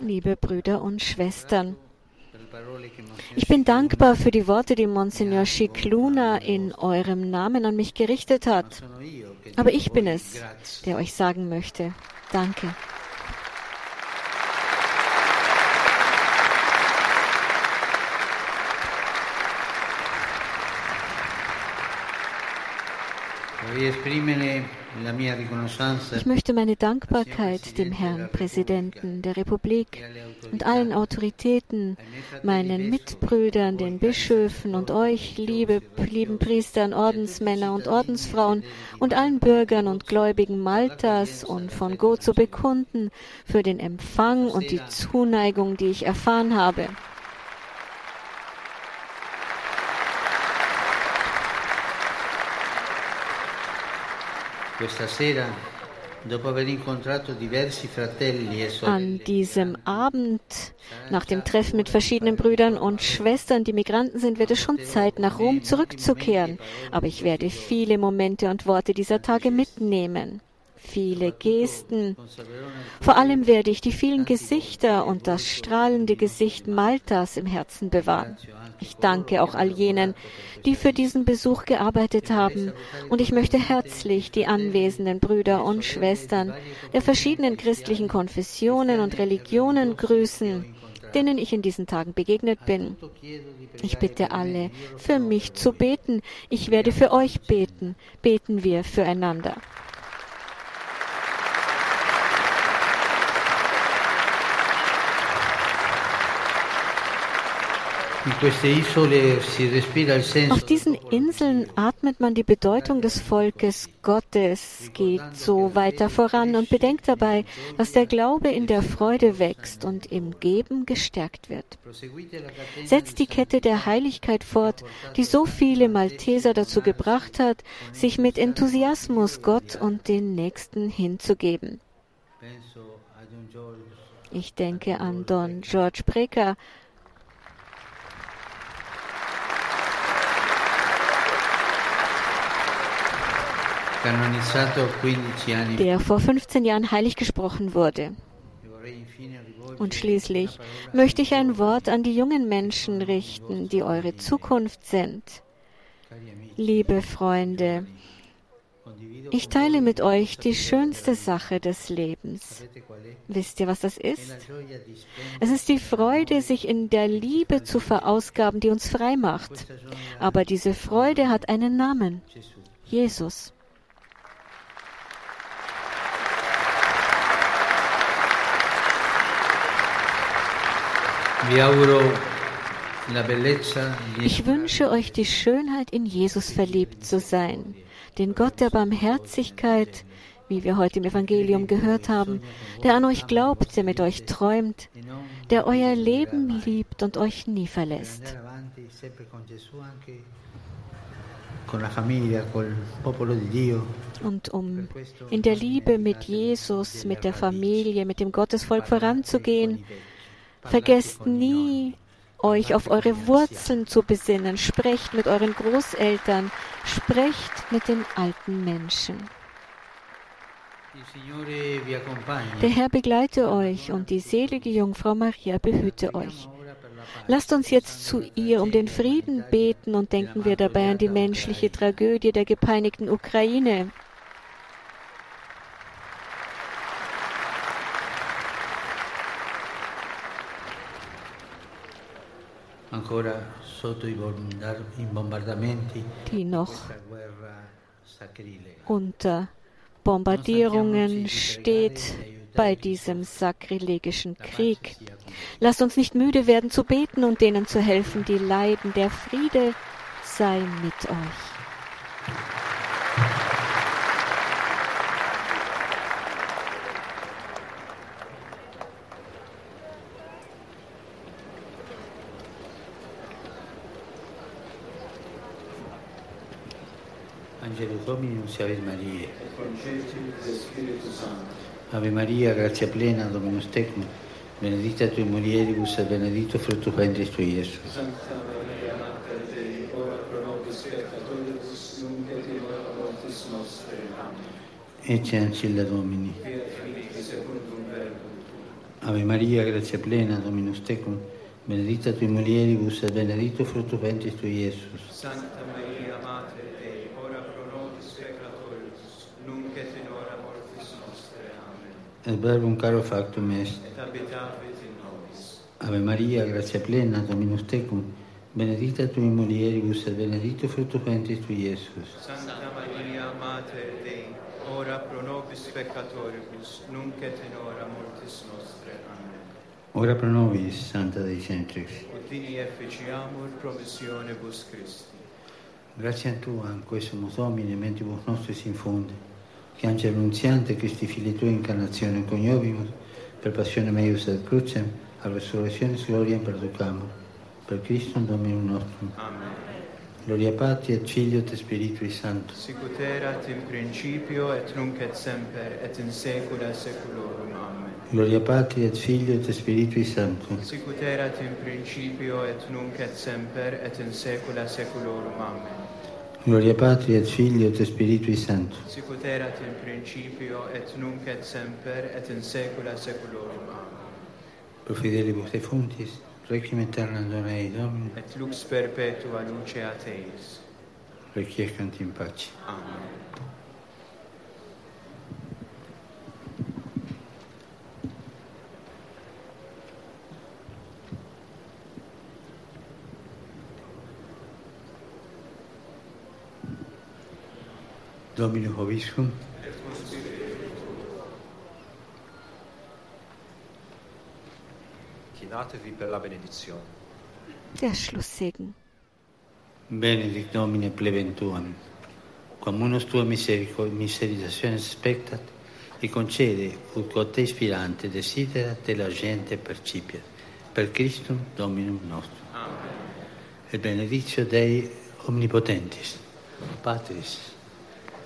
Liebe Brüder und Schwestern, ich bin dankbar für die Worte, die Monsignor Scicluna in eurem Namen an mich gerichtet hat. Aber ich bin es, der euch sagen möchte, danke. Ich möchte meine Dankbarkeit dem Herrn Präsidenten der Republik und allen Autoritäten, meinen Mitbrüdern, den Bischöfen und euch, liebe, lieben Priestern, Ordensmänner und Ordensfrauen und allen Bürgern und Gläubigen Maltas und von Gozo bekunden für den Empfang und die Zuneigung, die ich erfahren habe. An diesem Abend, nach dem Treffen mit verschiedenen Brüdern und Schwestern, die Migranten sind, wird es schon Zeit, nach Rom zurückzukehren. Aber ich werde viele Momente und Worte dieser Tage mitnehmen viele Gesten. Vor allem werde ich die vielen Gesichter und das strahlende Gesicht Maltas im Herzen bewahren. Ich danke auch all jenen, die für diesen Besuch gearbeitet haben, und ich möchte herzlich die anwesenden Brüder und Schwestern der verschiedenen christlichen Konfessionen und Religionen grüßen, denen ich in diesen Tagen begegnet bin. Ich bitte alle, für mich zu beten. Ich werde für euch beten. Beten wir füreinander. Auf diesen Inseln atmet man die Bedeutung des Volkes Gottes, geht so weiter voran und bedenkt dabei, dass der Glaube in der Freude wächst und im Geben gestärkt wird. Setzt die Kette der Heiligkeit fort, die so viele Malteser dazu gebracht hat, sich mit Enthusiasmus Gott und den Nächsten hinzugeben. Ich denke an Don George Brecker, der vor 15 Jahren heilig gesprochen wurde. Und schließlich möchte ich ein Wort an die jungen Menschen richten, die eure Zukunft sind. Liebe Freunde, ich teile mit euch die schönste Sache des Lebens. Wisst ihr, was das ist? Es ist die Freude, sich in der Liebe zu verausgaben, die uns frei macht. Aber diese Freude hat einen Namen. Jesus. Ich wünsche euch die Schönheit, in Jesus verliebt zu sein, den Gott der Barmherzigkeit, wie wir heute im Evangelium gehört haben, der an euch glaubt, der mit euch träumt, der euer Leben liebt und euch nie verlässt. Und um in der Liebe mit Jesus, mit der Familie, mit dem Gottesvolk voranzugehen, Vergesst nie, euch auf eure Wurzeln zu besinnen. Sprecht mit euren Großeltern. Sprecht mit den alten Menschen. Der Herr begleite euch und die selige Jungfrau Maria behüte euch. Lasst uns jetzt zu ihr um den Frieden beten und denken wir dabei an die menschliche Tragödie der gepeinigten Ukraine. Die noch unter Bombardierungen steht bei diesem sakrilegischen Krieg. Lasst uns nicht müde werden zu beten und denen zu helfen, die leiden. Der Friede sei mit euch. Domini, nunciavit Maria. Ave Maria, grazia plena, Dominus tecum, benedicta tui mulieribus et benedictus fructus ventris tui, Iesus. Santa Maria, Mater Dei, ora pro nobis peccatoribus, nunc et in hora mortis nostre. Amen. Ecce ancilla Domini. Ave Maria, grazia plena, Dominus tecum, benedicta tui mulieribus et benedictus fructus ventris tui, Iesus. Santa Maria, Mater Dei, ora pro nobis peccatoribus, nunc et in hora mortis nostre. Et verbum caro factum est. Et habitavit in nobis. Ave Maria, grazia plena, Dominus tecum, benedicta tui mulieribus et benedictus fructus ventris tui, Iesus. Santa Maria, Mater Dei, ora pro nobis peccatoribus, nunc et in hora mortis nostre. Amen. Ora pro nobis, Santa Dei Centrix. Udini efficiamur promissionibus Christi. Grazie a Tu, anque sumus Domine, mentibus nostris infunde, angelo annunziante Christi Fili Tui incarnazione coniovimus, per passione meius et crucem, a resurrezione gloria perducamur. Per Cristo Dominum nostrum. Amen. Gloria Patri et Filio et Spiritui Sancto. Sicut erat in principio et nunc et semper et in saecula saeculorum. Amen. Gloria Patri et Filio et Spiritui Sancto. Sicut erat in principio et nunc et semper et in saecula saeculorum. Amen. Gloria Patri et Filio et Spiritui Sancto. Sicut erat in principio et nunc et semper et in saecula saeculorum. Pro fidelibus defunctis, requiem aeternam dona ei Domini. Et lux perpetua luce a teis. Requiescant in pace. Amen. Dominus Vobiscum, Chinatevi per la benedizione. Der Schlusssegen. benedict Domine plebem Tuam, quam unus Tua miserico- misericordiones spectat, e concede, ut quod te ispirante desiderat e la gente percipiat, per Christum Dominum nostrum. Et benedictio Dei omnipotentis, Patris,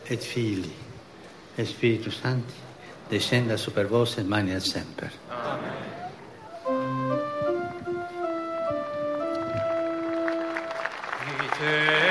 et Figli e Spirito Santo, descenda su per voi e mania sempre. Amen. Amen.